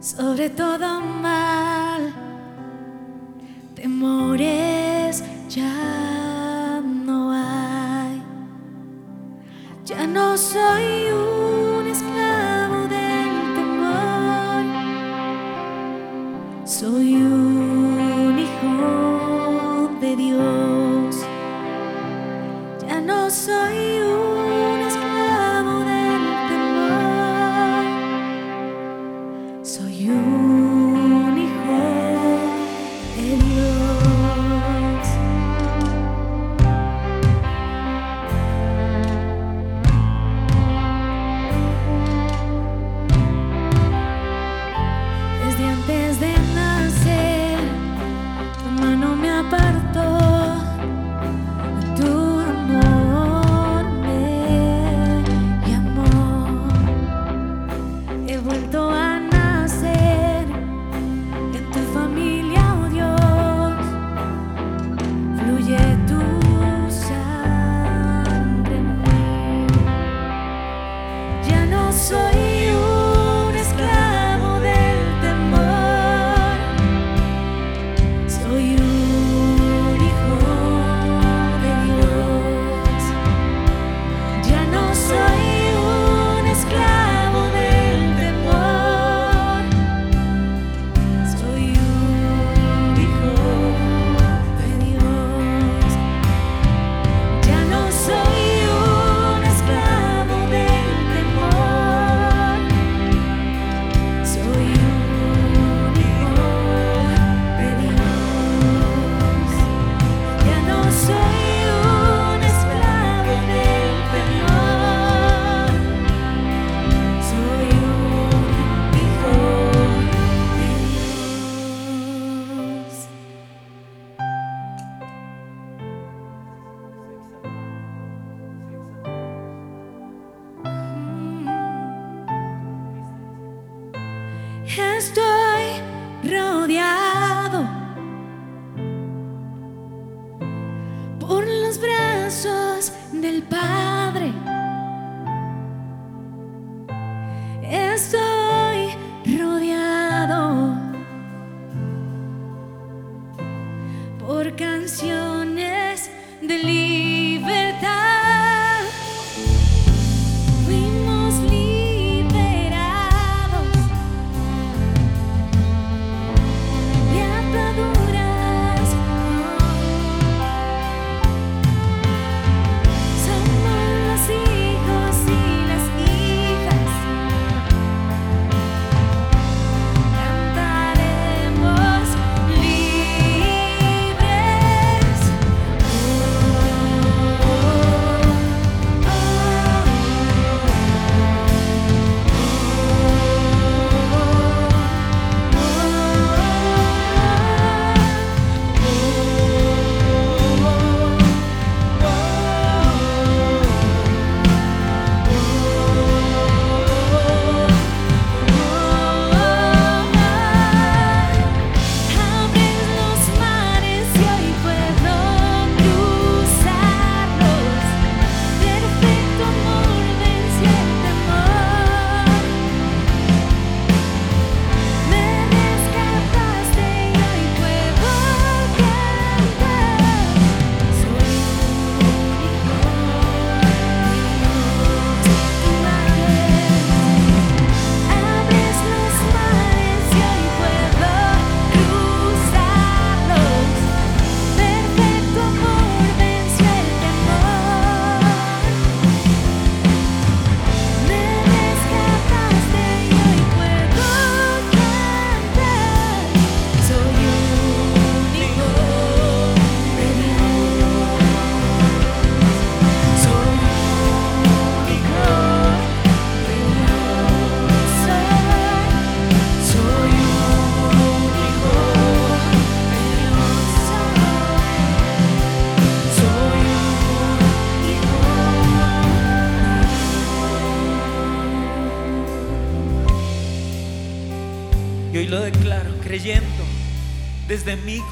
sobre todo mal,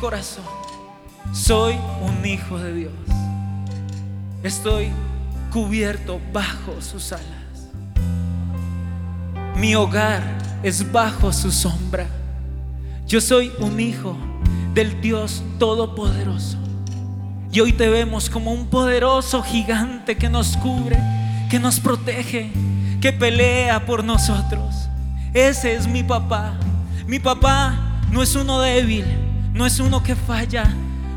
corazón, soy un hijo de Dios. Estoy cubierto bajo sus alas. Mi hogar es bajo su sombra. Yo soy un hijo del Dios Todopoderoso. Y hoy te vemos como un poderoso gigante que nos cubre, que nos protege, que pelea por nosotros. Ese es mi papá. Mi papá no es uno débil, no es uno que falla,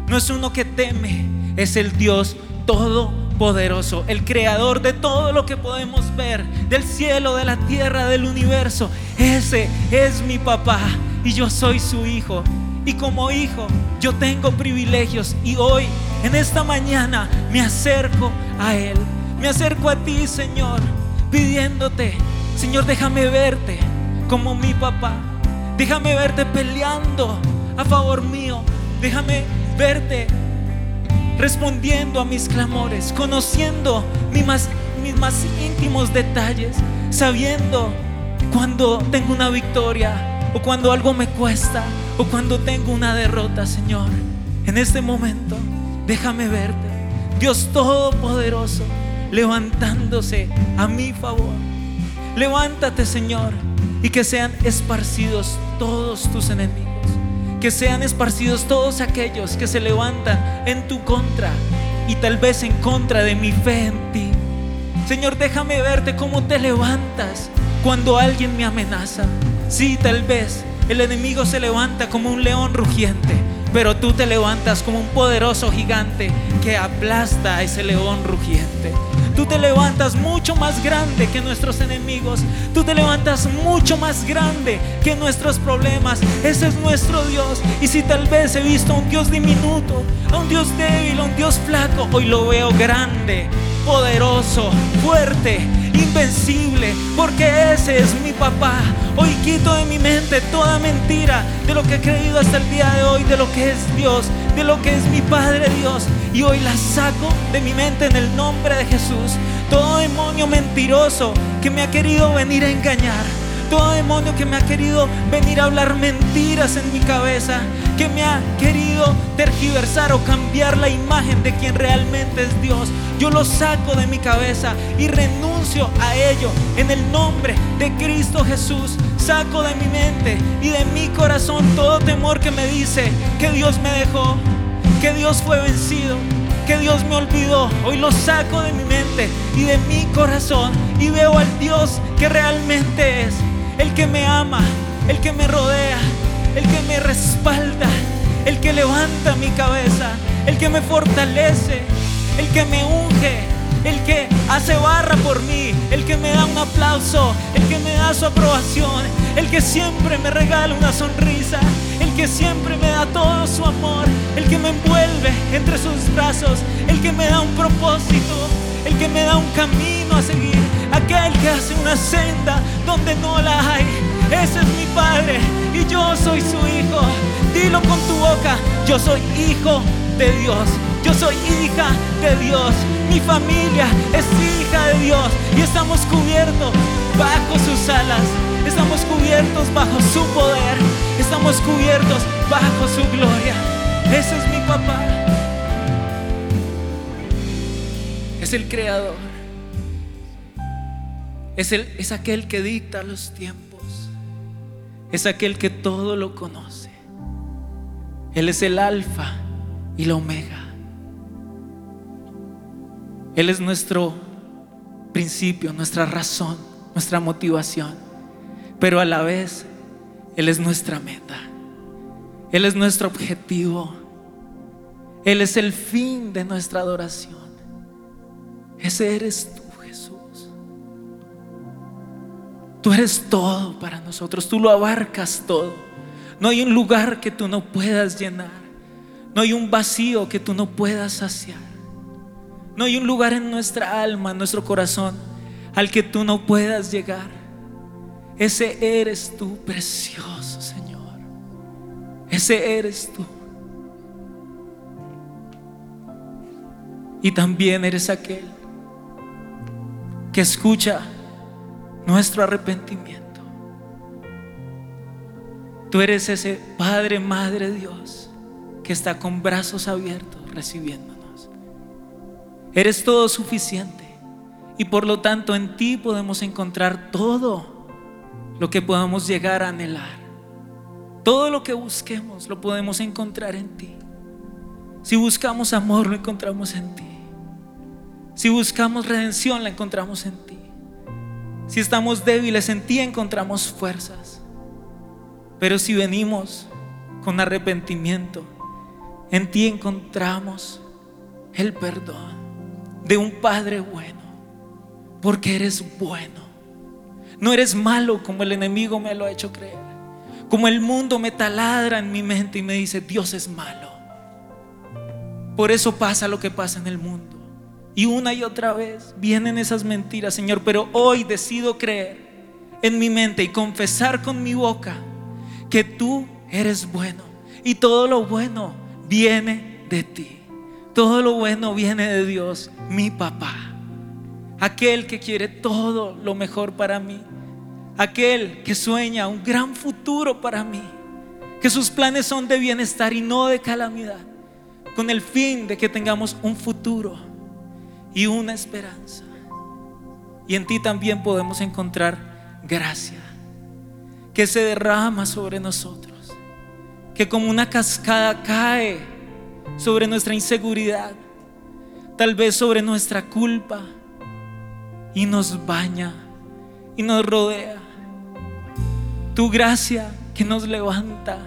no es uno que teme, es el Dios todopoderoso, el creador de todo lo que podemos ver, del cielo, de la tierra, del universo. Ese es mi papá y yo soy su hijo. Y como hijo, yo tengo privilegios y hoy, en esta mañana, me acerco a Él. Me acerco a ti, Señor, pidiéndote, Señor, déjame verte como mi papá. Déjame verte peleando a favor mío. Déjame verte respondiendo a mis clamores, conociendo mis más, mis más íntimos detalles, sabiendo cuando tengo una victoria o cuando algo me cuesta o cuando tengo una derrota, Señor. En este momento, déjame verte, Dios Todopoderoso, levantándose a mi favor. Levántate, Señor, y que sean esparcidos todos tus enemigos. Que sean esparcidos todos aquellos que se levantan en tu contra y tal vez en contra de mi fe en ti. Señor, déjame verte cómo te levantas cuando alguien me amenaza. Sí, tal vez el enemigo se levanta como un león rugiente, pero tú te levantas como un poderoso gigante que aplasta a ese león rugiente. Tú te levantas mucho más grande que nuestros enemigos. Tú te levantas mucho más grande que nuestros problemas. Ese es nuestro Dios. Y si tal vez he visto a un Dios diminuto, a un Dios débil, a un Dios flaco, hoy lo veo grande, poderoso, fuerte, invencible, porque ese es mi papá. Hoy quito de mi mente toda mentira de lo que he creído hasta el día de hoy, de lo que es Dios, de lo que es mi Padre Dios. Y hoy la saco de mi mente en el nombre de Jesús. Todo demonio mentiroso que me ha querido venir a engañar. Todo demonio que me ha querido venir a hablar mentiras en mi cabeza. Que me ha querido tergiversar o cambiar la imagen de quien realmente es Dios. Yo lo saco de mi cabeza y renuncio a ello en el nombre de Cristo Jesús. Saco de mi mente y de mi corazón todo temor que me dice que Dios me dejó, que Dios fue vencido, que Dios me olvidó. Hoy lo saco de mi mente y de mi corazón y veo al Dios que realmente es, el que me ama, el que me rodea, el que me respalda, el que levanta mi cabeza, el que me fortalece, el que me unge, el que hace barra por mí, el que me da un aplauso, el que me da su aprobación, el que siempre me regala una sonrisa, el que siempre me da todo su amor, el que me envuelve entre sus brazos, el que me da un propósito, el que me da un camino a seguir, aquel que hace una senda donde no la hay. Ese es mi Padre y yo soy su hijo. Dilo con tu boca, yo soy hijo de Dios. Yo soy hija de Dios. Mi familia es hija de Dios. Y estamos cubiertos bajo sus alas. Estamos cubiertos bajo su poder. Estamos cubiertos bajo su gloria. Ese es mi papá. Es el creador. Es, el, es aquel que dicta los tiempos. Es aquel que todo lo conoce. Él es el alfa y la omega. Él es nuestro principio, nuestra razón, nuestra motivación. Pero a la vez, Él es nuestra meta. Él es nuestro objetivo. Él es el fin de nuestra adoración. Ese eres tú, Tú eres todo para nosotros. Tú lo abarcas todo. No hay un lugar que tú no puedas llenar. No hay un vacío que tú no puedas saciar. No hay un lugar en nuestra alma, en nuestro corazón, al que tú no puedas llegar. Ese eres tú, precioso Señor. Ese eres tú. Y también eres aquel que escucha nuestro arrepentimiento. Tú eres ese Padre, Madre Dios, que está con brazos abiertos recibiéndonos. Eres todo suficiente y por lo tanto en ti podemos encontrar todo lo que podamos llegar a anhelar. Todo lo que busquemos lo podemos encontrar en ti. Si buscamos amor, lo encontramos en ti. Si buscamos redención, la encontramos en ti. Si estamos débiles, en ti encontramos fuerzas. Pero si venimos con arrepentimiento, en ti encontramos el perdón de un Padre bueno, porque eres bueno. No eres malo como el enemigo me lo ha hecho creer. Como el mundo me taladra en mi mente y me dice, Dios es malo. Por eso pasa lo que pasa en el mundo. Y una y otra vez vienen esas mentiras, Señor, pero hoy decido creer en mi mente y confesar con mi boca que tú eres bueno y todo lo bueno viene de ti. Todo lo bueno viene de Dios, mi papá. Aquel que quiere todo lo mejor para mí. Aquel que sueña un gran futuro para mí. Que sus planes son de bienestar y no de calamidad. Con el fin de que tengamos un futuro y una esperanza. Y en ti también podemos encontrar gracia que se derrama sobre nosotros, que como una cascada cae sobre nuestra inseguridad, tal vez sobre nuestra culpa, y nos baña y nos rodea. Tu gracia que nos levanta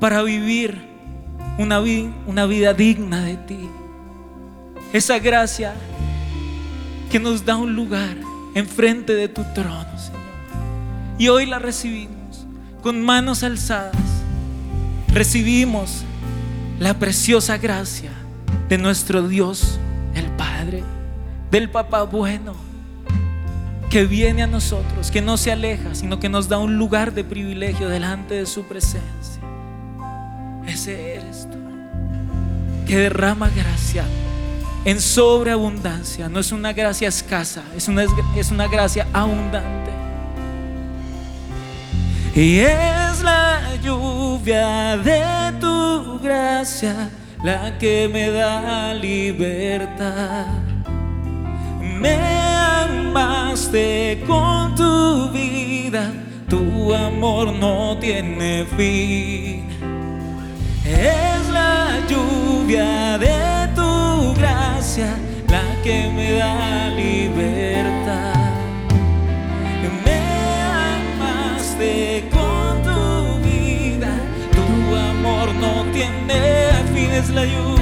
para vivir una, una vida digna de ti. Esa gracia que nos da un lugar enfrente de tu trono, Señor. Y hoy la recibimos con manos alzadas. Recibimos la preciosa gracia de nuestro Dios, el Padre, del Papá bueno, que viene a nosotros, que no se aleja, sino que nos da un lugar de privilegio delante de su presencia. Ese eres tú, que derrama gracia en sobreabundancia. No es una gracia escasa, es una, es una gracia abundante. Y es la lluvia de tu gracia la que me da libertad. Me amaste con tu vida, tu amor no tiene fin. Es la lluvia de la que me da libertad. Me amaste con tu vida, tu amor no tiene fin, la lluvia.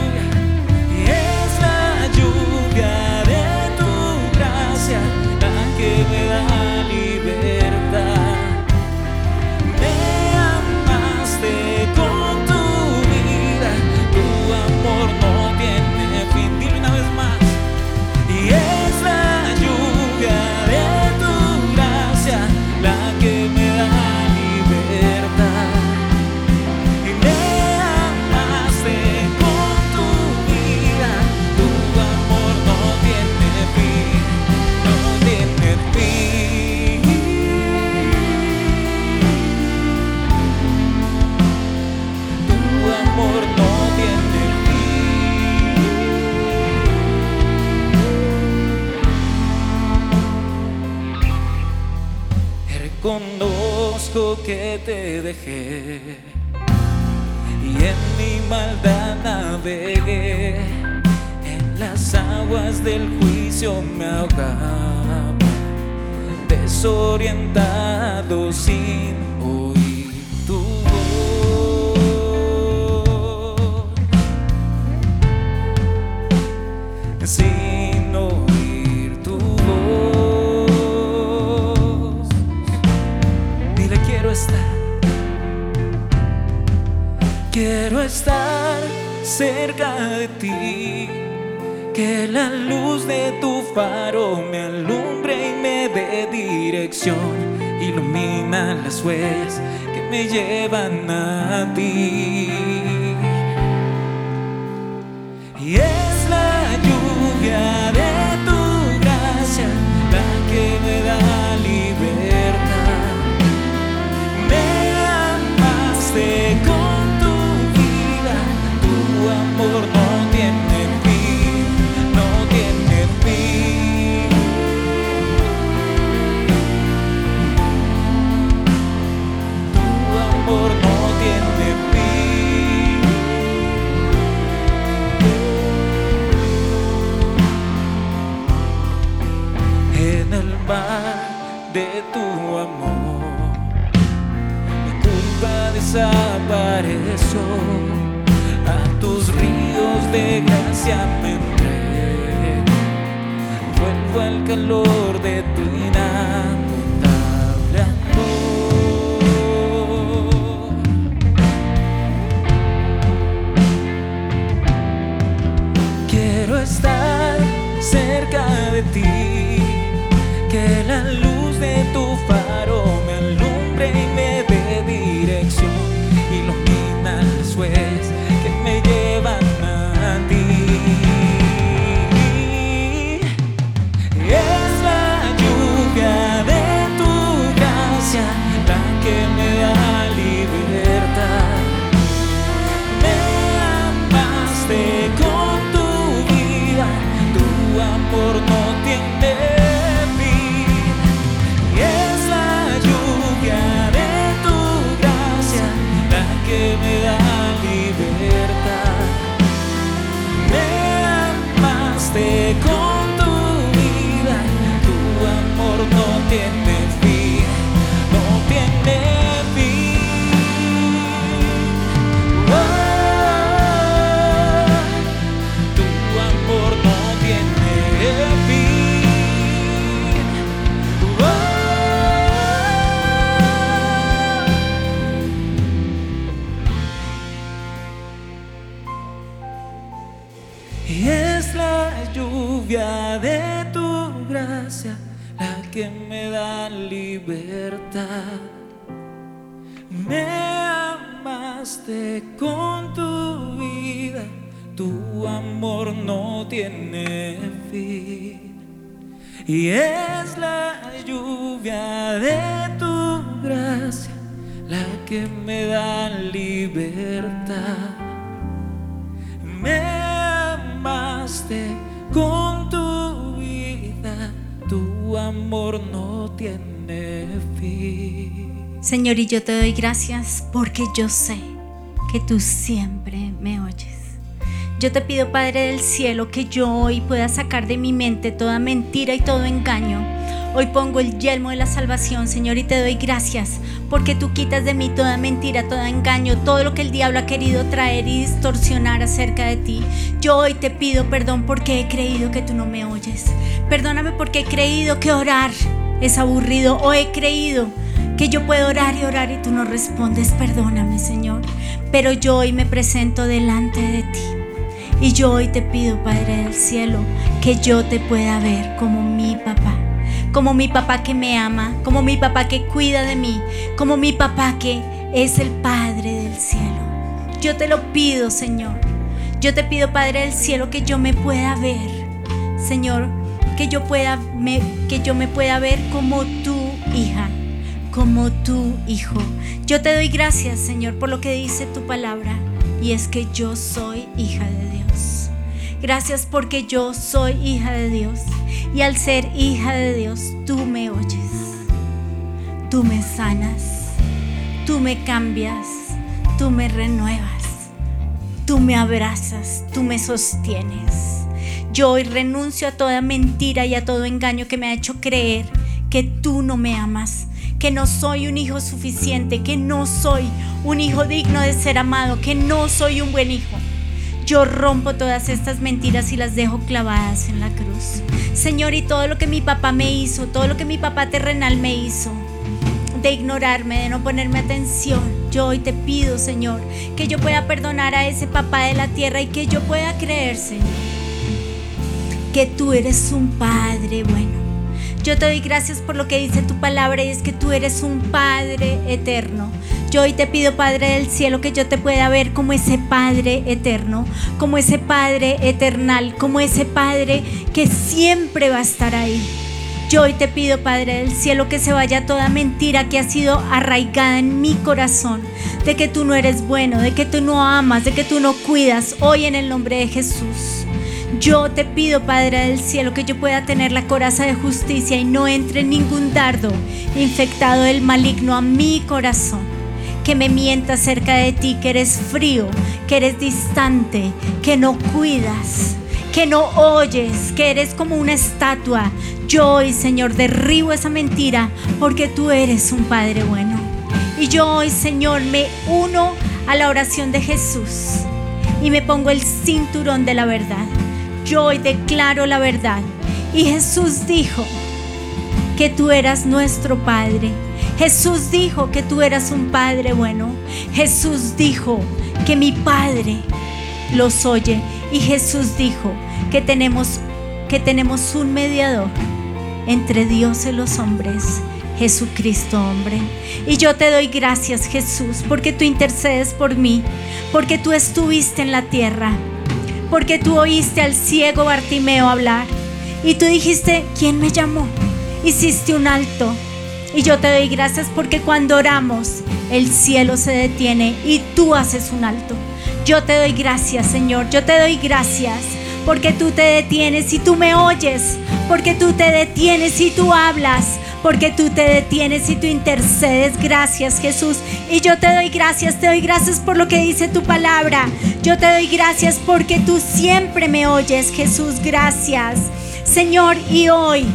Te dejé. Y en mi maldad navegué, en las aguas del juicio me ahogaba, desorientado sin cerca de ti. Que la luz de tu faro me alumbre y me dé dirección. Ilumina las huellas que me llevan a ti. Y es la lluvia gracia me entrego. Vuelvo al calor Y es la lluvia de tu gracia la que me da libertad. Me amaste con tu vida, tu amor no tiene fin. Señor, y yo te doy gracias porque yo sé que tú siempre me oyes. Yo te pido, Padre del cielo, que yo hoy pueda sacar de mi mente toda mentira y todo engaño. Hoy pongo el yelmo de la salvación, Señor, y te doy gracias porque tú quitas de mí toda mentira, todo engaño, todo lo que el diablo ha querido traer y distorsionar acerca de ti. Yo hoy te pido perdón porque he creído que tú no me oyes. Perdóname porque he creído que orar es aburrido o he creído que yo puedo orar y orar y tú no respondes. Perdóname, Señor. Pero yo hoy me presento delante de ti. Y yo hoy te pido, Padre del cielo, que yo te pueda ver como mi papá. Como mi papá que me ama, como mi papá que cuida de mí, como mi papá que es el Padre del cielo. Yo te lo pido, Señor. Yo te pido, Padre del cielo, que yo me pueda ver. Señor, que yo pueda me, que yo me pueda ver como tu hija, como tu hijo. Yo te doy gracias, Señor, por lo que dice tu palabra y es que yo soy hija de Dios. Gracias porque yo soy hija de Dios y al ser hija de Dios tú me oyes. Tú me sanas, tú me cambias, tú me renuevas, tú me abrazas, tú me sostienes. Yo hoy renuncio a toda mentira y a todo engaño que me ha hecho creer que tú no me amas, que no soy un hijo suficiente, que no soy un hijo digno de ser amado, que no soy un buen hijo. Yo rompo todas estas mentiras y las dejo clavadas en la cruz. Señor, y todo lo que mi papá me hizo, todo lo que mi papá terrenal me hizo, de ignorarme, de no ponerme atención, yo hoy te pido, Señor, que yo pueda perdonar a ese papá de la tierra y que yo pueda creer, Señor, que tú eres un Padre bueno. Yo te doy gracias por lo que dice tu palabra y es que tú eres un Padre eterno. Yo hoy te pido, Padre del cielo, que yo te pueda ver como ese Padre eterno, como ese Padre eternal, como ese Padre que siempre va a estar ahí. Yo hoy te pido, Padre del cielo, que se vaya toda mentira que ha sido arraigada en mi corazón, de que tú no eres bueno, de que tú no amas, de que tú no cuidas, hoy en el nombre de Jesús. Yo te pido, Padre del cielo, que yo pueda tener la coraza de justicia y no entre ningún dardo infectado del maligno a mi corazón. Que me mienta acerca de ti, que eres frío, que eres distante, que no cuidas, que no oyes, que eres como una estatua. Yo hoy, Señor, derribo esa mentira porque tú eres un Padre bueno. Y yo hoy, Señor, me uno a la oración de Jesús y me pongo el cinturón de la verdad. Yo hoy declaro la verdad. Y Jesús dijo que tú eras nuestro Padre. Jesús dijo que tú eras un Padre bueno. Jesús dijo que mi Padre los oye. Y Jesús dijo que tenemos, que tenemos un mediador entre Dios y los hombres Jesucristo, hombre. Y yo te doy gracias, Jesús, porque tú intercedes por mí, porque tú estuviste en la tierra, porque tú oíste al ciego Bartimeo hablar y tú dijiste, ¿quién me llamó? Hiciste un alto. Y yo te doy gracias porque cuando oramos, el cielo se detiene y tú haces un alto. Yo te doy gracias, Señor. Yo te doy gracias porque tú te detienes y tú me oyes, porque tú te detienes y tú hablas, porque tú te detienes y tú intercedes. Gracias Jesús. Y yo te doy gracias, te doy gracias por lo que dice tu palabra. Yo te doy gracias porque tú siempre me oyes, Jesús. Gracias. Señor, y hoy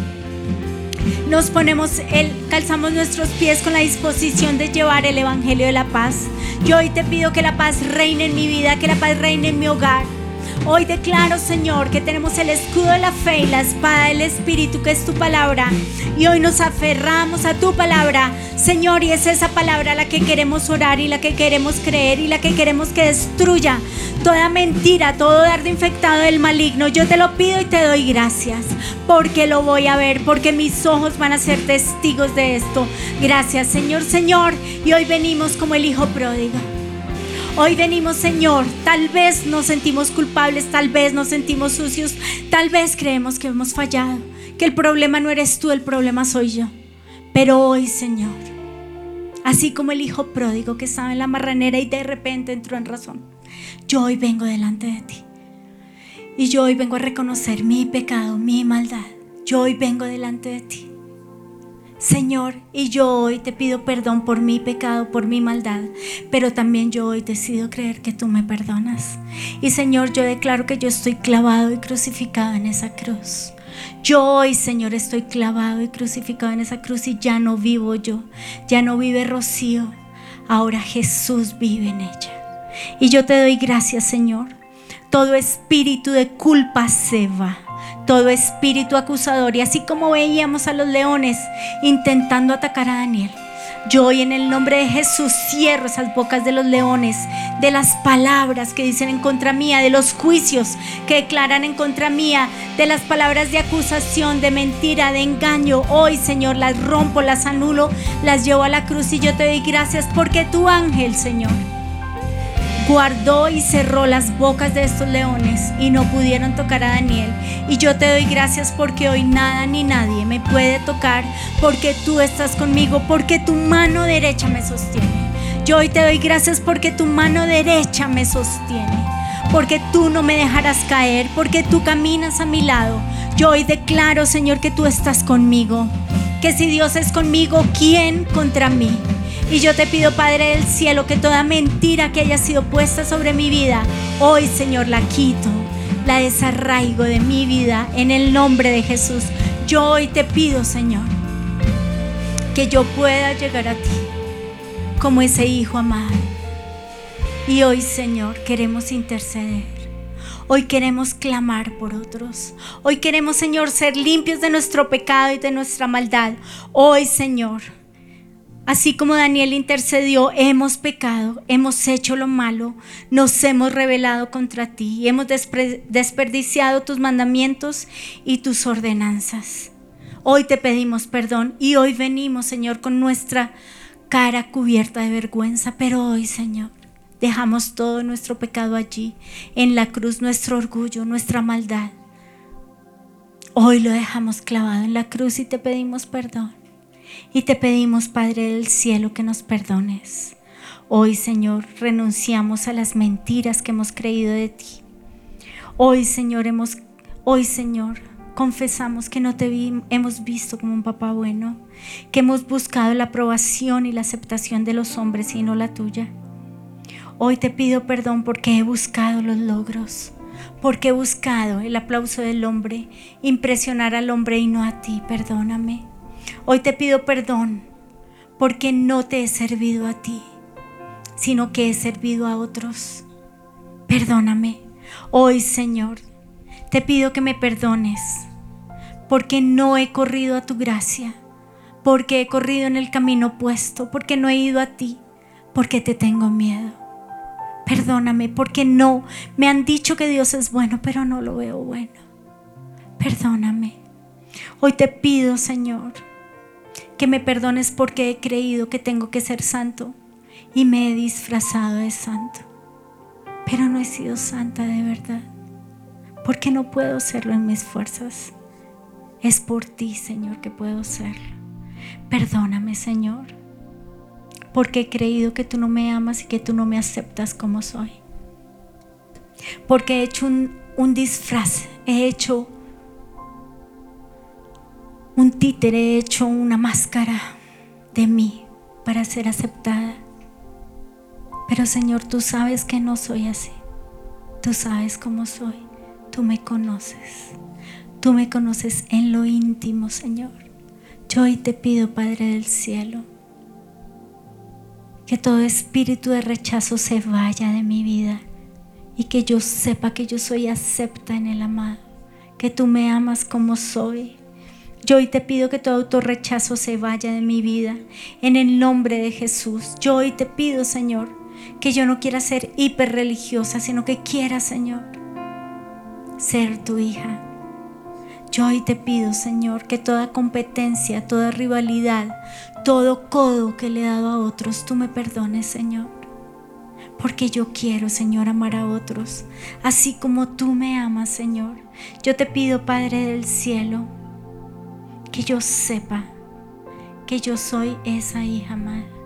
nos ponemos el calzamos nuestros pies con la disposición de llevar el evangelio de la paz. Yo hoy te pido que la paz reine en mi vida, que la paz reine en mi hogar Hoy declaro, Señor, que tenemos el escudo de la fe y la espada del Espíritu, que es tu palabra. Y hoy nos aferramos a tu palabra, Señor, y es esa palabra la que queremos orar y la que queremos creer y la que queremos que destruya toda mentira, todo dardo infectado del maligno. Yo te lo pido y te doy gracias, porque lo voy a ver, porque mis ojos van a ser testigos de esto. Gracias, Señor, Señor. Y hoy venimos como el Hijo pródigo. Hoy venimos, Señor, tal vez nos sentimos culpables, tal vez nos sentimos sucios, tal vez creemos que hemos fallado, que el problema no eres tú, el problema soy yo. Pero hoy, Señor, así como el hijo pródigo que estaba en la marranera y de repente entró en razón, yo hoy vengo delante de ti. Y yo hoy vengo a reconocer mi pecado, mi maldad. Yo hoy vengo delante de ti. Señor, y yo hoy te pido perdón por mi pecado, por mi maldad, pero también yo hoy decido creer que tú me perdonas. Y Señor, yo declaro que yo estoy clavado y crucificado en esa cruz. Yo hoy, Señor, estoy clavado y crucificado en esa cruz y ya no vivo yo, ya no vive Rocío, ahora Jesús vive en ella. Y yo te doy gracias, Señor. Todo espíritu de culpa se va todo espíritu acusador. Y así como veíamos a los leones intentando atacar a Daniel, yo hoy en el nombre de Jesús cierro esas bocas de los leones, de las palabras que dicen en contra mía, de los juicios que declaran en contra mía, de las palabras de acusación, de mentira, de engaño. Hoy, Señor, las rompo, las anulo, las llevo a la cruz y yo te doy gracias porque tu ángel, Señor, guardó y cerró las bocas de estos leones y no pudieron tocar a Daniel. Y yo te doy gracias porque hoy nada ni nadie me puede tocar porque tú estás conmigo, porque tu mano derecha me sostiene. Yo hoy te doy gracias porque tu mano derecha me sostiene, porque tú no me dejarás caer, porque tú caminas a mi lado. Yo hoy declaro, Señor, que tú estás conmigo, que si Dios es conmigo, ¿quién contra mí? Y yo te pido, Padre del cielo, que toda mentira que haya sido puesta sobre mi vida, hoy, Señor, la quito, la desarraigo de mi vida en el nombre de Jesús. Yo hoy te pido, Señor, que yo pueda llegar a ti como ese hijo amado. Y hoy, Señor, queremos interceder. Hoy queremos clamar por otros. Hoy queremos, Señor, ser limpios de nuestro pecado y de nuestra maldad. Hoy, Señor Así como Daniel intercedió, hemos pecado, hemos hecho lo malo, nos hemos rebelado contra ti hemos desperdiciado tus mandamientos y tus ordenanzas. Hoy te pedimos perdón y hoy venimos, Señor, con nuestra cara cubierta de vergüenza, pero hoy, Señor, dejamos todo nuestro pecado allí, en la cruz, nuestro orgullo, nuestra maldad. Hoy lo dejamos clavado en la cruz y te pedimos perdón. Y te pedimos, Padre del cielo, que nos perdones. Hoy, Señor, renunciamos a las mentiras que hemos creído de ti. Hoy, Señor, hemos, hoy, Señor, confesamos que no te hemos visto como un papá bueno, que hemos buscado la aprobación y la aceptación de los hombres y no la tuya. Hoy te pido perdón porque he buscado los logros, porque he buscado el aplauso del hombre, impresionar al hombre y no a ti. Perdóname. Hoy te pido perdón porque no te he servido a ti, sino que he servido a otros. Perdóname. Hoy, Señor, te pido que me perdones porque no he corrido a tu gracia, porque he corrido en el camino opuesto, porque no he ido a ti, porque te tengo miedo. Perdóname porque no, me han dicho que Dios es bueno, pero no lo veo bueno. Perdóname. Hoy te pido, Señor, que me perdones porque he creído que tengo que ser santo y me he disfrazado de santo. Pero no he sido santa de verdad, porque no puedo serlo en mis fuerzas. Es por ti, Señor, que puedo serlo. Perdóname, Señor, porque he creído que tú no me amas y que tú no me aceptas como soy. Porque he hecho un, un disfraz, he hecho un títere, he hecho una máscara de mí para ser aceptada. Pero Señor, tú sabes que no soy así. Tú sabes cómo soy. Tú me conoces. Tú me conoces en lo íntimo, Señor. Yo hoy te pido, Padre del cielo, que todo espíritu de rechazo se vaya de mi vida y que yo sepa que yo soy acepta en el amado, que tú me amas como soy. Yo hoy te pido que todo autorrechazo se vaya de mi vida en el nombre de Jesús. Yo hoy te pido, Señor, que yo no quiera ser hiper religiosa, sino que quiera, Señor, ser tu hija. Yo hoy te pido, Señor, que toda competencia, toda rivalidad, todo codo que le he dado a otros, tú me perdones, Señor. Porque yo quiero, Señor, amar a otros, así como tú me amas, Señor. Yo te pido, Padre del cielo, que yo sepa que yo soy esa hija amada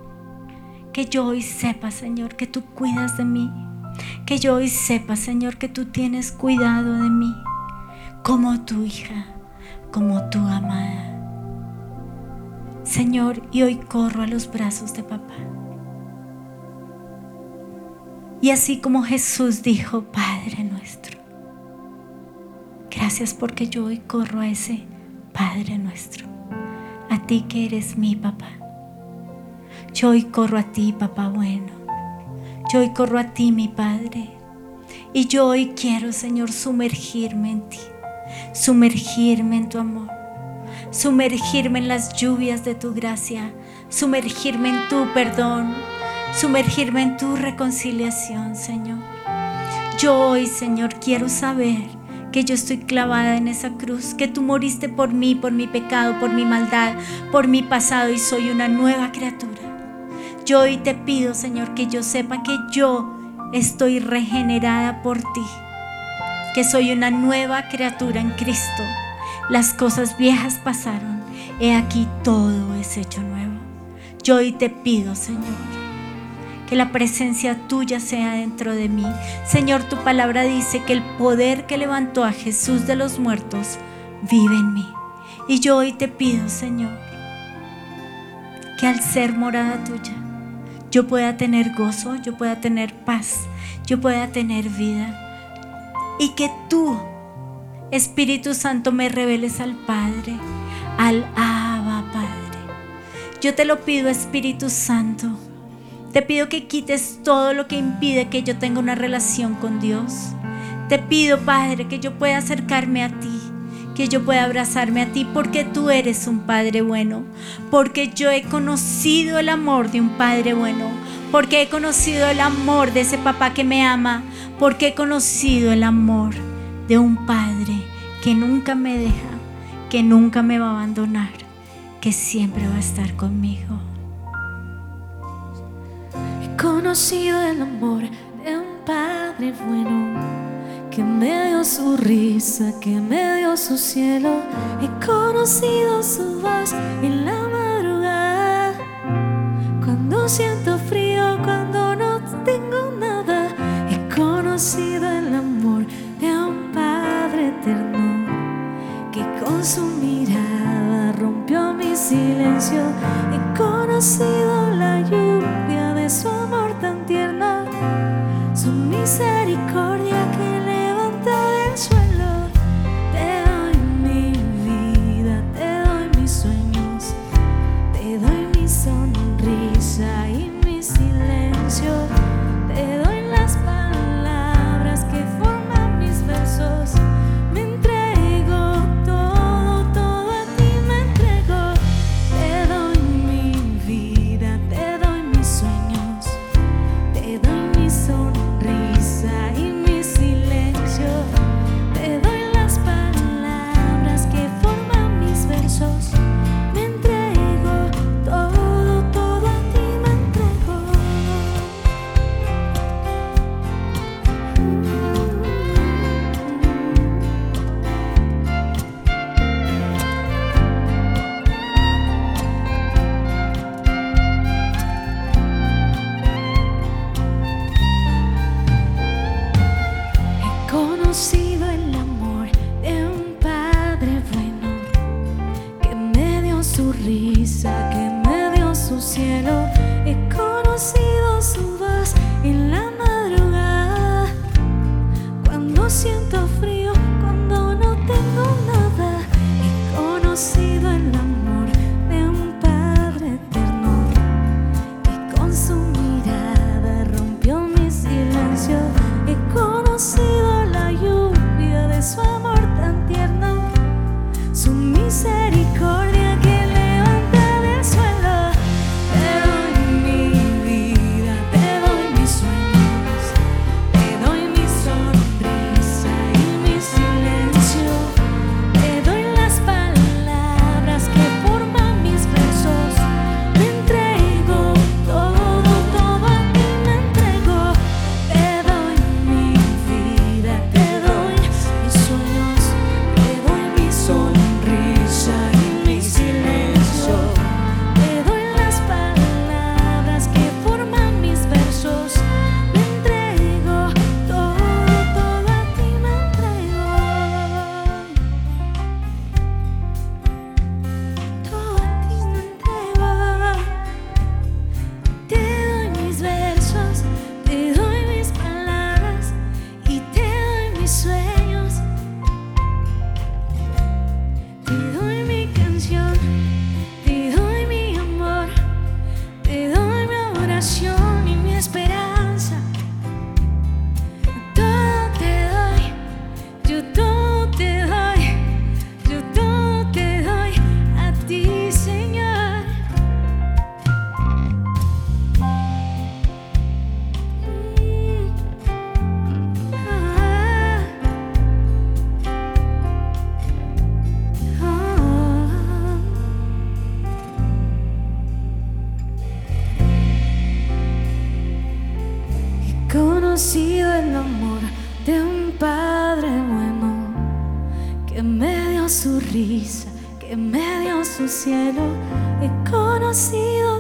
que yo hoy sepa, Señor, que tú cuidas de mí. Que yo hoy sepa, Señor, que tú tienes cuidado de mí. Como tu hija, como tu amada. Señor, y hoy corro a los brazos de papá. Y así como Jesús dijo, Padre nuestro, gracias porque yo hoy corro a ese Padre nuestro, a ti que eres mi papá. Yo hoy corro a ti, papá bueno. Yo hoy corro a ti, mi Padre. Y yo hoy quiero, Señor, sumergirme en ti. Sumergirme en tu amor. Sumergirme en las lluvias de tu gracia. Sumergirme en tu perdón. Sumergirme en tu reconciliación, Señor. Yo hoy, Señor, quiero saber que yo estoy clavada en esa cruz, que tú moriste por mí, por mi pecado, por mi maldad, por mi pasado y soy una nueva criatura. Yo hoy te pido, Señor, que yo sepa que yo estoy regenerada por ti, que soy una nueva criatura en Cristo. Las cosas viejas pasaron, he aquí todo es hecho nuevo. Yo hoy te pido, Señor, que la presencia tuya sea dentro de mí. Señor, tu palabra dice que el poder que levantó a Jesús de los muertos vive en mí. Y yo hoy te pido, Señor, que al ser morada tuya, yo pueda tener gozo, yo pueda tener paz, yo pueda tener vida. Y que tú, Espíritu Santo, me reveles al Padre, al Abba Padre. Yo te lo pido, Espíritu Santo. Te pido que quites todo lo que impide que yo tenga una relación con Dios. Te pido, Padre, que yo pueda acercarme a ti que yo pueda abrazarme a ti porque tú eres un Padre bueno, porque yo he conocido el amor de un Padre bueno, porque he conocido el amor de ese papá que me ama, porque he conocido el amor de un Padre que nunca me deja, que nunca me va a abandonar, que siempre va a estar conmigo. Conocido el amor de un Padre bueno que me dio su risa, que me dio su cielo. He conocido su voz en la madrugada. Cuando siento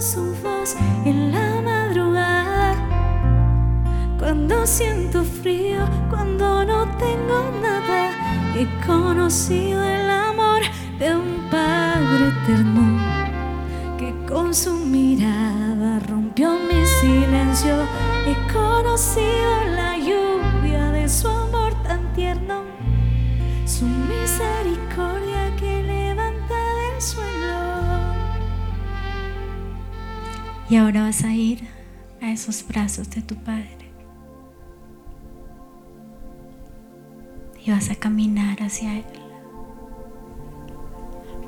su voz en la madrugada. Cuando siento frío, cuando no tengo nada, he conocido el amor de un Padre eterno que con su mirada rompió mi silencio. He conocido la lluvia Y ahora vas a ir a esos brazos de tu Padre. Y vas a caminar hacia Él.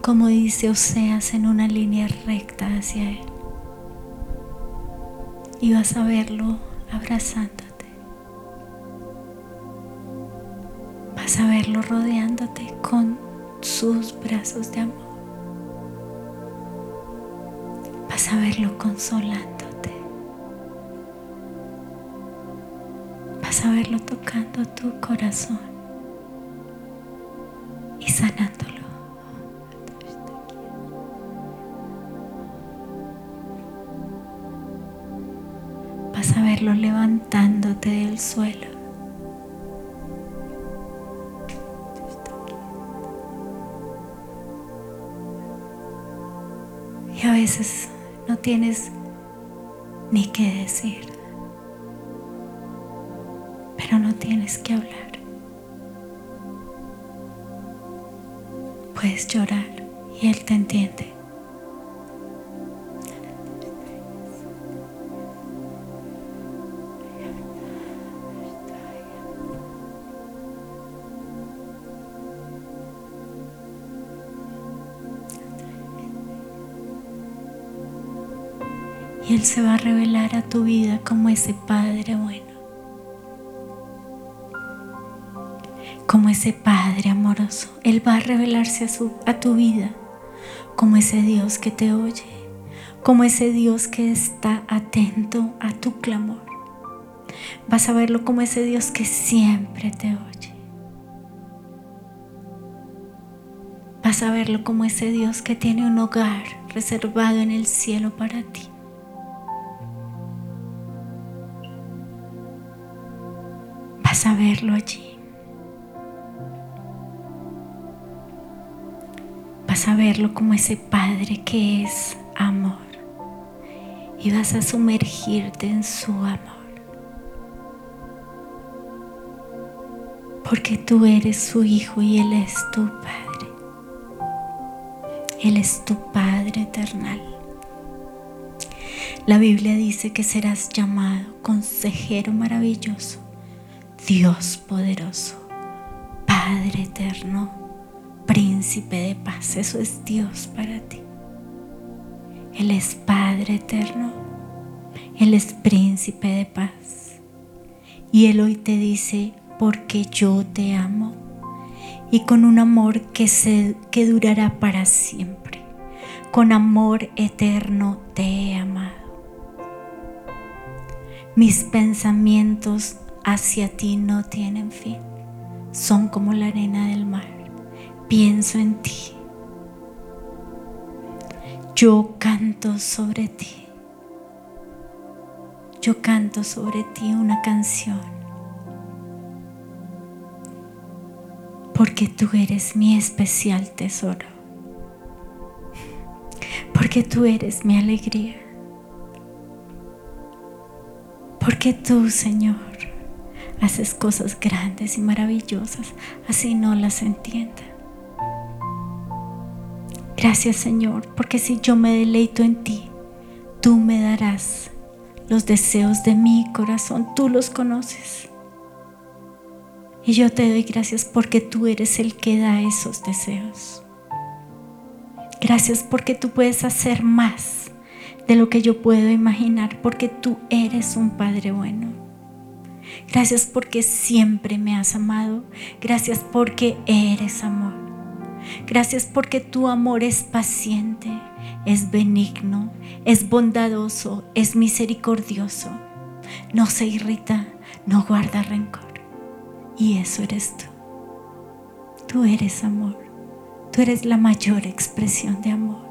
Como dice Oseas en una línea recta hacia Él. Y vas a verlo abrazándote. Vas a verlo rodeándote con sus brazos de amor. Vas a verlo consolándote. Vas a verlo tocando tu corazón y sanándolo. Vas a verlo levantándote del suelo. Y a veces no tienes ni qué decir, pero no tienes que hablar. Puedes llorar y Él te entiende. Y Él se va a revelar a tu vida como ese Padre bueno. Como ese Padre amoroso. Él va a revelarse a, tu vida como ese Dios que te oye. Como ese Dios que está atento a tu clamor. Vas a verlo como ese Dios que siempre te oye. Vas a verlo como ese Dios que tiene un hogar reservado en el cielo para ti. Verlo allí. Vas a verlo como ese Padre que es amor. Y vas a sumergirte en su amor. Porque tú eres su hijo y Él es tu Padre. Él es tu Padre eternal. La Biblia dice que serás llamado consejero maravilloso, Dios poderoso, Padre eterno, príncipe de paz. Eso es Dios para ti. Él es Padre eterno. Él es príncipe de paz. Y Él hoy te dice, porque yo te amo. Y con un amor que, se, que durará para siempre. Con amor eterno te he amado. Mis pensamientos hacia ti no tienen fin. Son como la arena del mar. Pienso en ti. Yo canto sobre ti. Yo canto sobre ti una canción. Porque tú eres mi especial tesoro. Porque tú eres mi alegría. Porque tú, Señor, haces cosas grandes y maravillosas, así no las entienda. Gracias, Señor, porque si yo me deleito en ti, tú me darás los deseos de mi corazón, tú los conoces. Y yo te doy gracias porque tú eres el que da esos deseos. Gracias porque tú puedes hacer más de lo que yo puedo imaginar, porque tú eres un Padre bueno. Gracias porque siempre me has amado. Gracias porque eres amor. Gracias porque tu amor es paciente, es benigno, es bondadoso, es misericordioso. No se irrita, no guarda rencor. Y eso eres tú. Tú eres amor. Tú eres la mayor expresión de amor.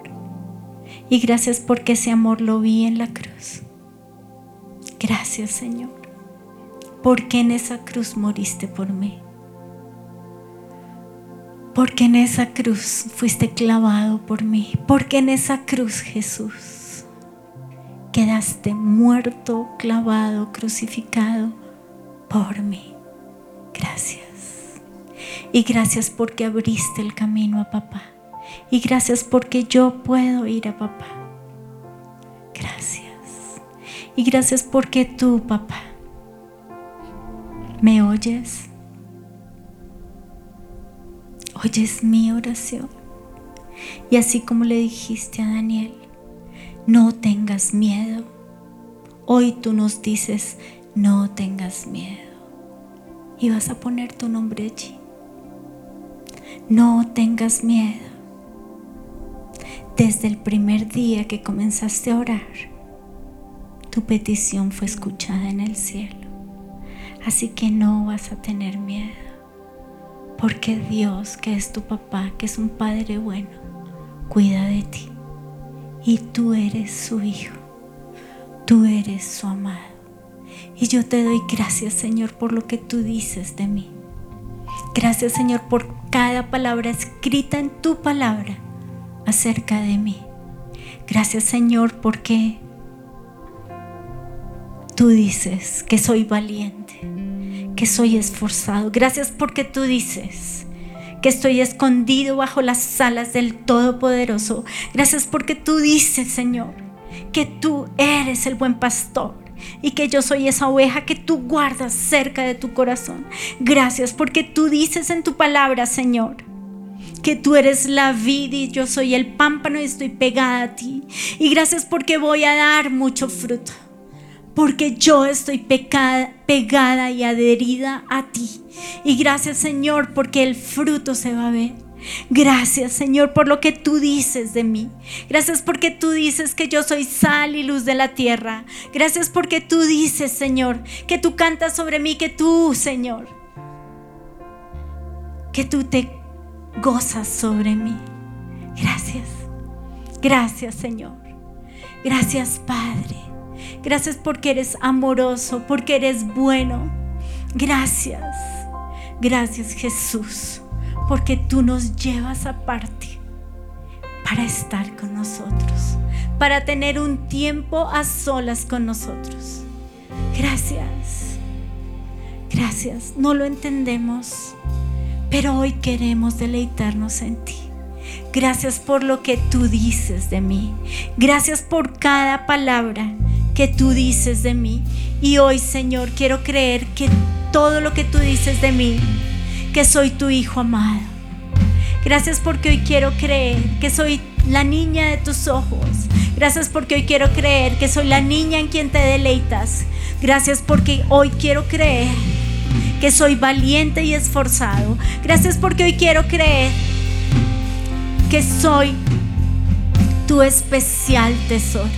Y gracias porque ese amor lo vi en la cruz. Gracias Señor. Porque en esa cruz moriste por mí. Porque en esa cruz fuiste clavado por mí. Porque en esa cruz Jesús quedaste muerto, clavado, crucificado por mí. Gracias. Y gracias porque abriste el camino a papá. Y gracias porque yo puedo ir a papá. Gracias. Y gracias porque tú, papá, me oyes. Oyes mi oración. Y así como le dijiste a Daniel, no tengas miedo. Hoy tú nos dices, no tengas miedo. Y vas a poner tu nombre allí. No tengas miedo. Desde el primer día que comenzaste a orar, tu petición fue escuchada en el cielo. Así que no vas a tener miedo. Porque Dios, que es tu papá, que es un padre bueno, cuida de ti. Y tú eres su hijo. Tú eres su amado. Y yo te doy gracias, Señor, por lo que tú dices de mí. Gracias Señor por cada palabra escrita en tu palabra acerca de mí. Gracias Señor porque tú dices que soy valiente, que soy esforzado. Gracias porque tú dices que estoy escondido bajo las alas del Todopoderoso. Gracias porque tú dices Señor que tú eres el buen pastor y que yo soy esa oveja que tú guardas cerca de tu corazón. Gracias porque tú dices en tu palabra, Señor, que tú eres la vida y yo soy el pámpano y estoy pegada a ti. Y gracias porque voy a dar mucho fruto. Porque yo estoy pegada y adherida a ti. Y gracias Señor porque el fruto se va a ver. Gracias Señor por lo que tú dices de mí. Gracias porque tú dices que yo soy sal y luz de la tierra. Gracias porque tú dices Señor que tú cantas sobre mí, que tú Señor, que tú te gozas sobre mí. Gracias. Gracias Señor. Gracias Padre. Gracias porque eres amoroso, porque eres bueno. Gracias. Gracias Jesús porque tú nos llevas aparte para estar con nosotros, para tener un tiempo a solas con nosotros. Gracias, gracias, no lo entendemos, pero hoy queremos deleitarnos en ti. Gracias por lo que tú dices de mí. Gracias por cada palabra que tú dices de mí. Y hoy, Señor, quiero creer que todo lo que tú dices de mí que soy tu hijo amado. Gracias porque hoy quiero creer que soy la niña de tus ojos. Gracias porque hoy quiero creer que soy la niña en quien te deleitas. Gracias porque hoy quiero creer que soy valiente y esforzado. Gracias porque hoy quiero creer que soy tu especial tesoro.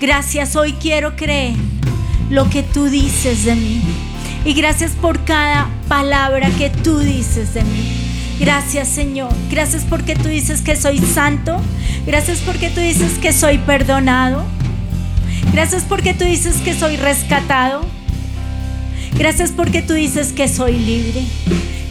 Gracias, hoy quiero creer lo que tú dices de mí. Y gracias por cada palabra que tú dices de mí. Gracias Señor. Gracias porque tú dices que soy santo. Gracias porque tú dices que soy perdonado. Gracias porque tú dices que soy rescatado. Gracias porque tú dices que soy libre.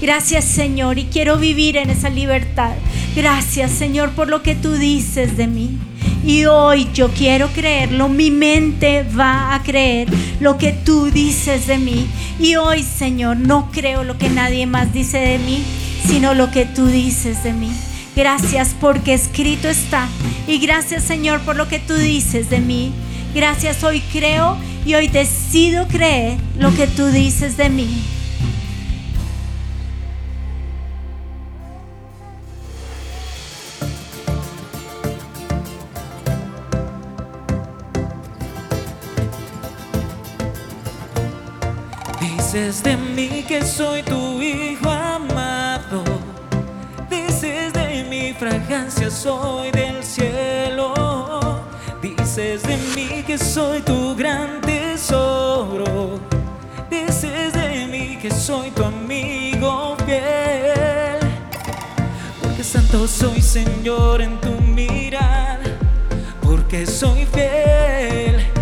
Gracias Señor y quiero vivir en esa libertad. Gracias Señor por lo que tú dices de mí. Y hoy yo quiero creerlo, mi mente va a creer lo que tú dices de mí. Y hoy, Señor, no creo lo que nadie más dice de mí, sino lo que tú dices de mí. Gracias porque escrito está. Y gracias, Señor, por lo que tú dices de mí. Gracias, hoy creo y hoy decido creer lo que tú dices de mí. Dices de mí que soy tu hijo amado. Dices de mi fragancia soy del cielo. Dices de mí que soy tu gran tesoro. Dices porque soy tu amigo fiel. Porque santo soy Señor en tu mirar, porque soy fiel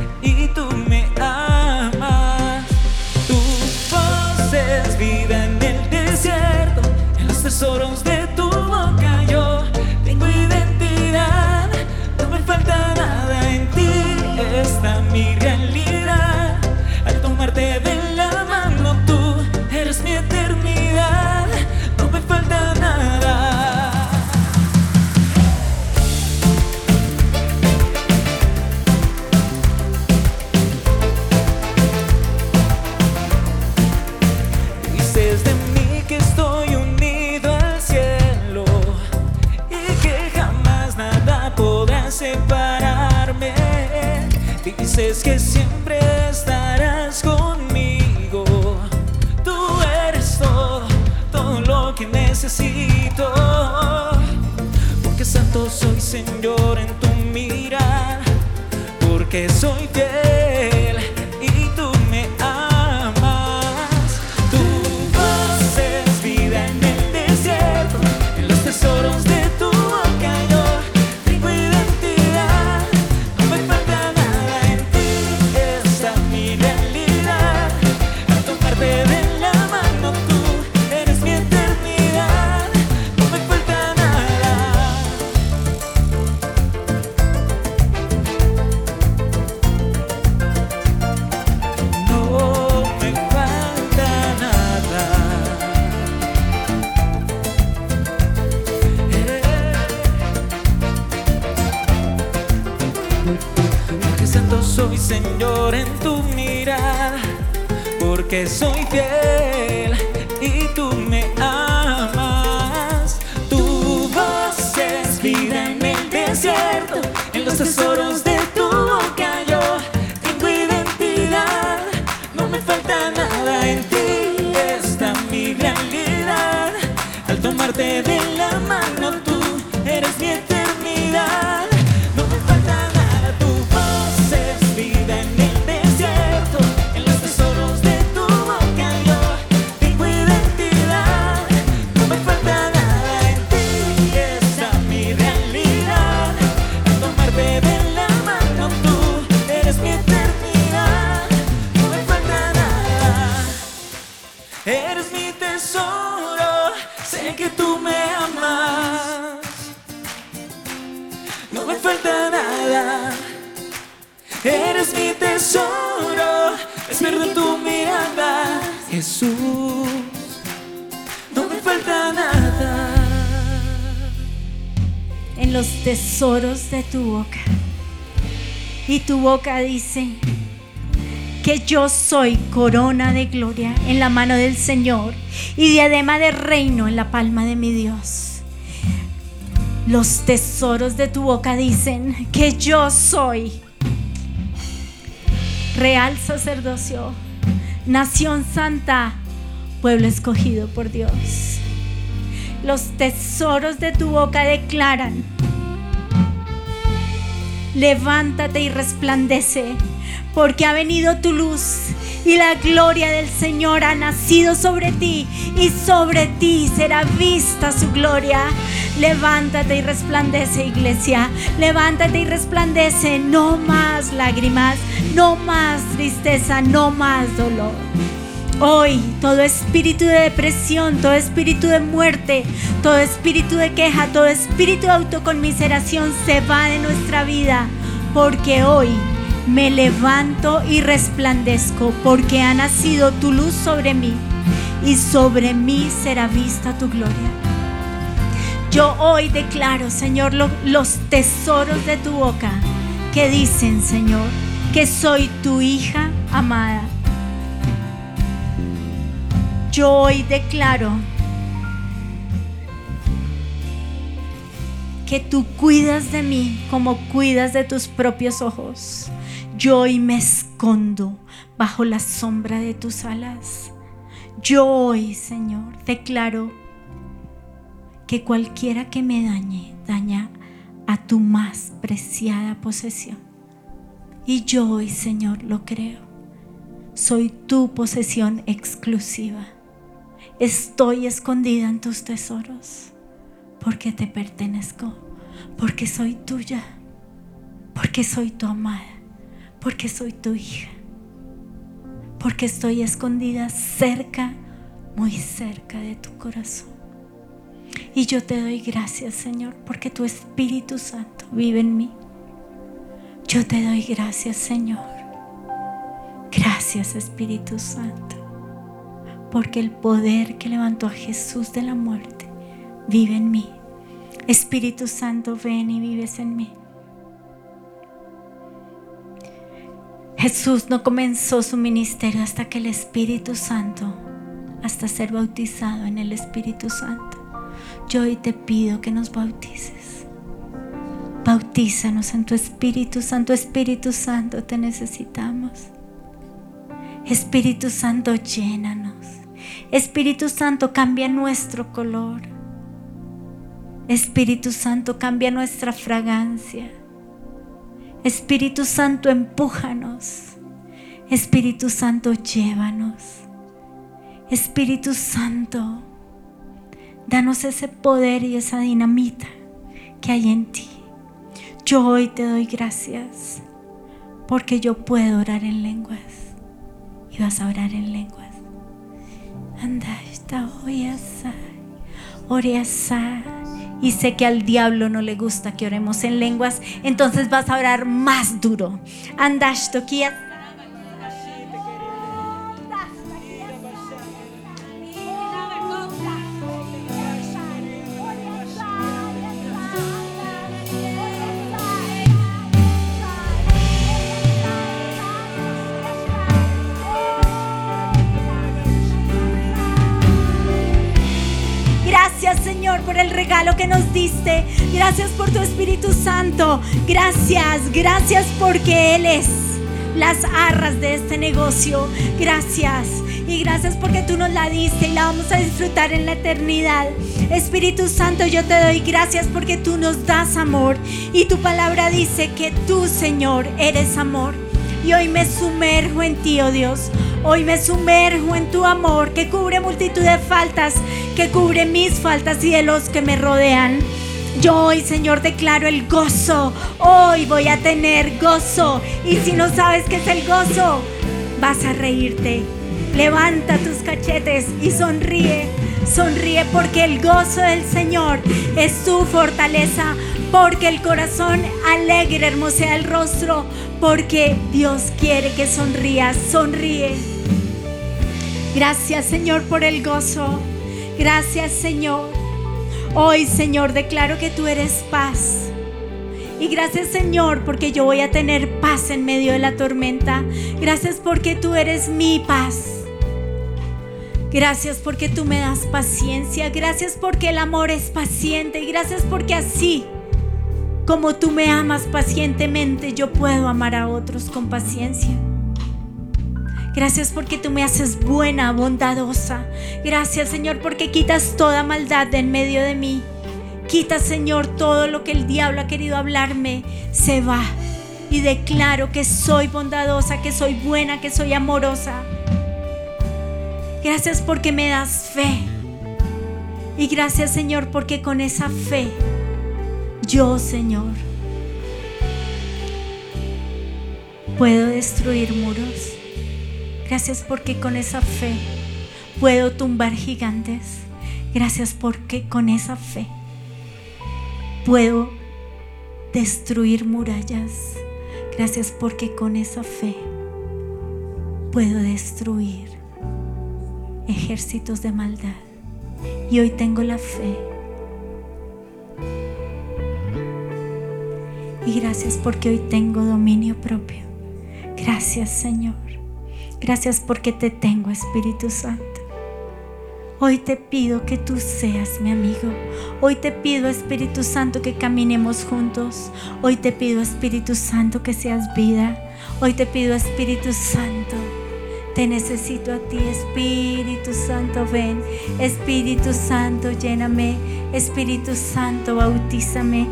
boca dice que yo soy corona de gloria en la mano del Señor y diadema de reino en la palma de mi Dios. Los tesoros de tu boca dicen que yo soy real sacerdocio, nación santa, pueblo escogido por Dios. Los tesoros de tu boca declaran, levántate y resplandece, porque ha venido tu luz y la gloria del Señor ha nacido sobre ti y sobre ti será vista su gloria. Levántate y resplandece, iglesia. Levántate y resplandece. No más lágrimas, no más tristeza, no más dolor. Hoy todo espíritu de depresión, todo espíritu de muerte, todo espíritu de queja, todo espíritu de autoconmiseración se va de nuestra vida. Porque hoy me levanto y resplandezco, porque ha nacido tu luz sobre mí y sobre mí será vista tu gloria. Yo hoy declaro, Señor, lo- los tesoros de tu boca que dicen, Señor, que soy tu hija amada. Yo hoy declaro que tú cuidas de mí como cuidas de tus propios ojos. Yo hoy me escondo bajo la sombra de tus alas. Yo hoy, Señor, declaro que cualquiera que me dañe, daña a tu más preciada posesión. Y yo hoy, Señor, lo creo. soy tu posesión exclusiva. Estoy escondida en tus tesoros porque te pertenezco, porque soy tuya, porque soy tu amada, porque soy tu hija, porque estoy escondida cerca, muy cerca de tu corazón. Y yo te doy gracias, Señor, porque tu Espíritu Santo vive en mí. Yo te doy gracias, Señor. Gracias, Espíritu Santo, porque el poder que levantó a Jesús de la muerte vive en mí. Espíritu Santo, ven y vives en mí. Jesús no comenzó su ministerio hasta que el Espíritu Santo, hasta ser bautizado en el Espíritu Santo. Yo hoy te pido que nos bautices. Bautízanos en tu Espíritu Santo. Espíritu Santo, te necesitamos. Espíritu Santo, llénanos. Espíritu Santo, cambia nuestro color. Espíritu Santo, cambia nuestra fragancia. Espíritu Santo, empújanos. Espíritu Santo, llévanos. Espíritu Santo, Danos ese poder y esa dinamita que hay en ti. Yo hoy te doy gracias porque yo puedo orar en lenguas y vas a orar en lenguas. Anda, esta oreasa. Y sé que al diablo no le gusta que oremos en lenguas, entonces vas a orar más duro. Andash toquía. El regalo que nos diste. Gracias por tu Espíritu Santo. Gracias, gracias porque Él es las arras de este negocio. Gracias. Y gracias porque tú nos la diste y la vamos a disfrutar en la eternidad. Espíritu Santo, yo te doy gracias porque tú nos das amor. Y tu palabra dice que tú, Señor, eres amor. Y hoy me sumerjo en ti, oh Dios. Hoy me sumerjo en tu amor que cubre multitud de faltas, que cubre mis faltas y de los que me rodean. Yo hoy, Señor, declaro el gozo. Hoy voy a tener gozo. Y si no sabes qué es el gozo, vas a reírte. Levanta tus cachetes y sonríe. Sonríe porque el gozo del Señor es tu fortaleza. Porque el corazón alegre hermosea el rostro. Porque Dios quiere que sonrías. Sonríe. Gracias Señor por el gozo. Gracias Señor. Hoy Señor declaro que tú eres paz. Y gracias Señor porque yo voy a tener paz en medio de la tormenta. Gracias porque tú eres mi paz. Gracias porque tú me das paciencia. Gracias porque el amor es paciente. Y gracias porque así como tú me amas pacientemente, yo puedo amar a otros con paciencia. Gracias porque tú me haces buena, bondadosa. Gracias Señor porque quitas toda maldad de en medio de mí. Quita Señor todo lo que el diablo ha querido hablarme. Se va. Y declaro que soy bondadosa, que soy buena, que soy amorosa. Gracias porque me das fe. Y gracias Señor porque con esa fe yo Señor puedo destruir muros. Gracias porque con esa fe puedo tumbar gigantes. Gracias porque con esa fe puedo destruir murallas. Gracias porque con esa fe puedo destruir ejércitos de maldad. Y hoy tengo la fe. Y gracias porque hoy tengo dominio propio. Gracias Señor. Gracias porque te tengo, Espíritu Santo. Hoy te pido que tú seas mi amigo. Hoy te pido, Espíritu Santo, que caminemos juntos. Hoy te pido, Espíritu Santo, que seas vida. Hoy te pido, Espíritu Santo, te necesito a ti, Espíritu Santo, ven. Espíritu Santo, lléname. Espíritu Santo, bautízame.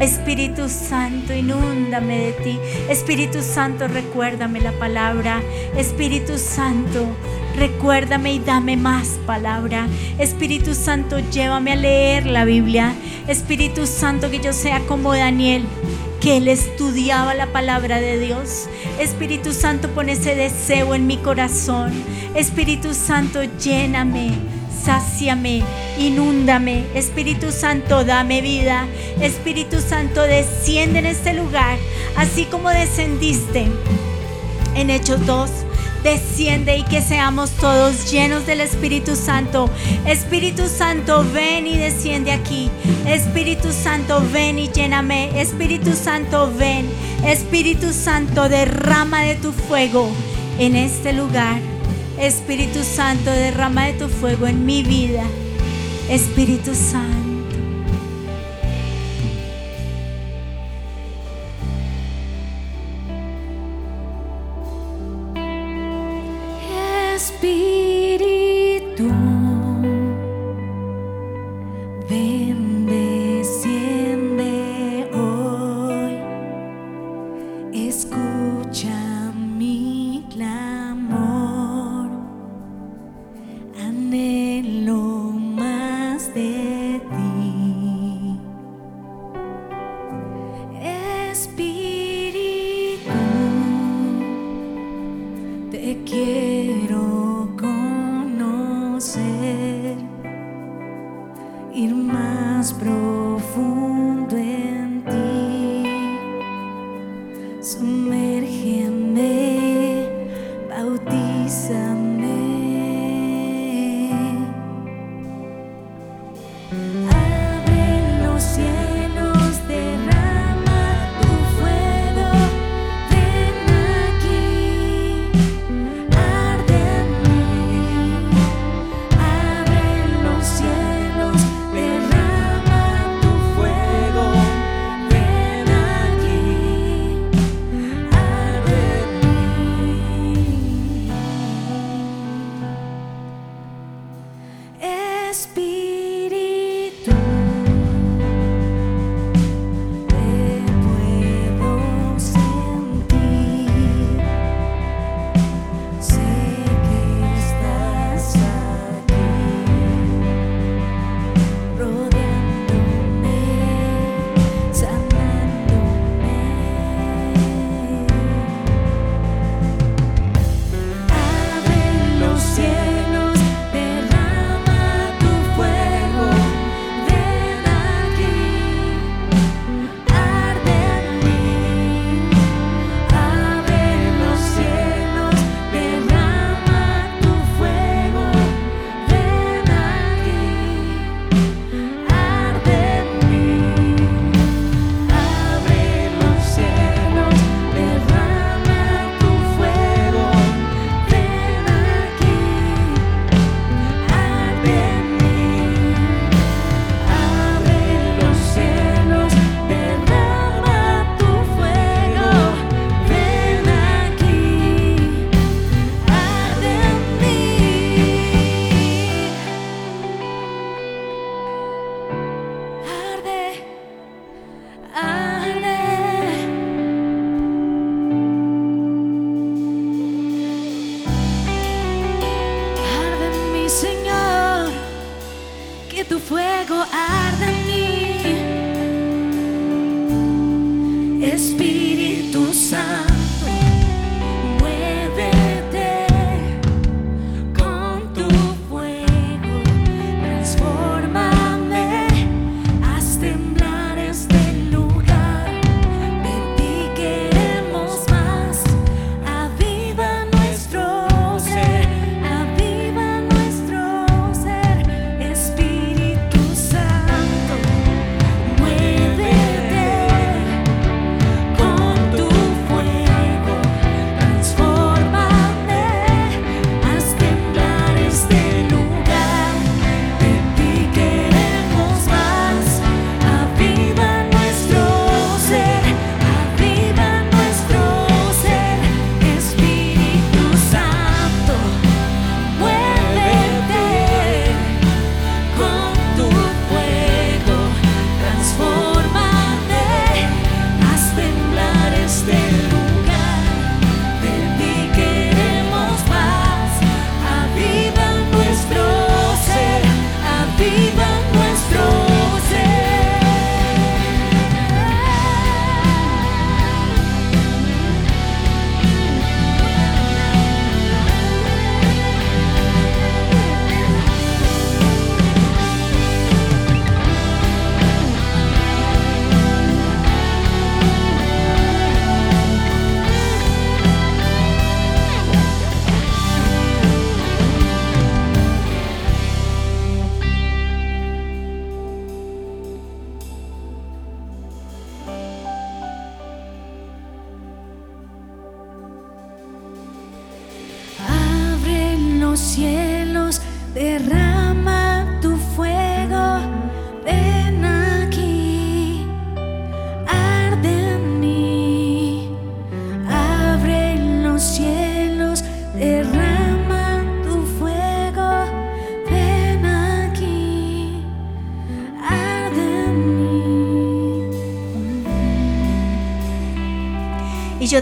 Espíritu Santo, inúndame de ti. Espíritu Santo, recuérdame la palabra. Espíritu Santo, recuérdame y dame más palabra. Espíritu Santo, llévame a leer la Biblia. Espíritu Santo, que yo sea como Daniel que él estudiaba la palabra de Dios. Espíritu Santo, pon ese deseo en mi corazón. Espíritu Santo, lléname, sáciame, inúndame. Espíritu Santo, dame vida. Espíritu Santo, desciende en este lugar, así como descendiste en Hechos 2 desciende y que seamos todos llenos del Espíritu Santo. Espíritu Santo, ven y desciende aquí. Espíritu Santo, ven y lléname. Espíritu Santo, ven. Espíritu Santo, derrama de tu fuego en este lugar. Espíritu Santo, derrama de tu fuego en mi vida. Espíritu Santo. Espíritu.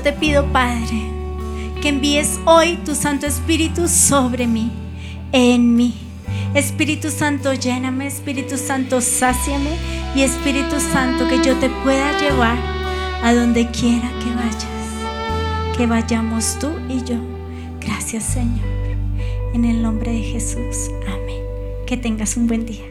Te pido, Padre, que envíes hoy tu Santo Espíritu sobre mí, en mí. Espíritu Santo, lléname, Espíritu Santo, sáciame y Espíritu Santo, que yo te pueda llevar a donde quiera que vayas. Que vayamos tú y yo. Gracias, Señor. En el nombre de Jesús. Amén. Que tengas un buen día.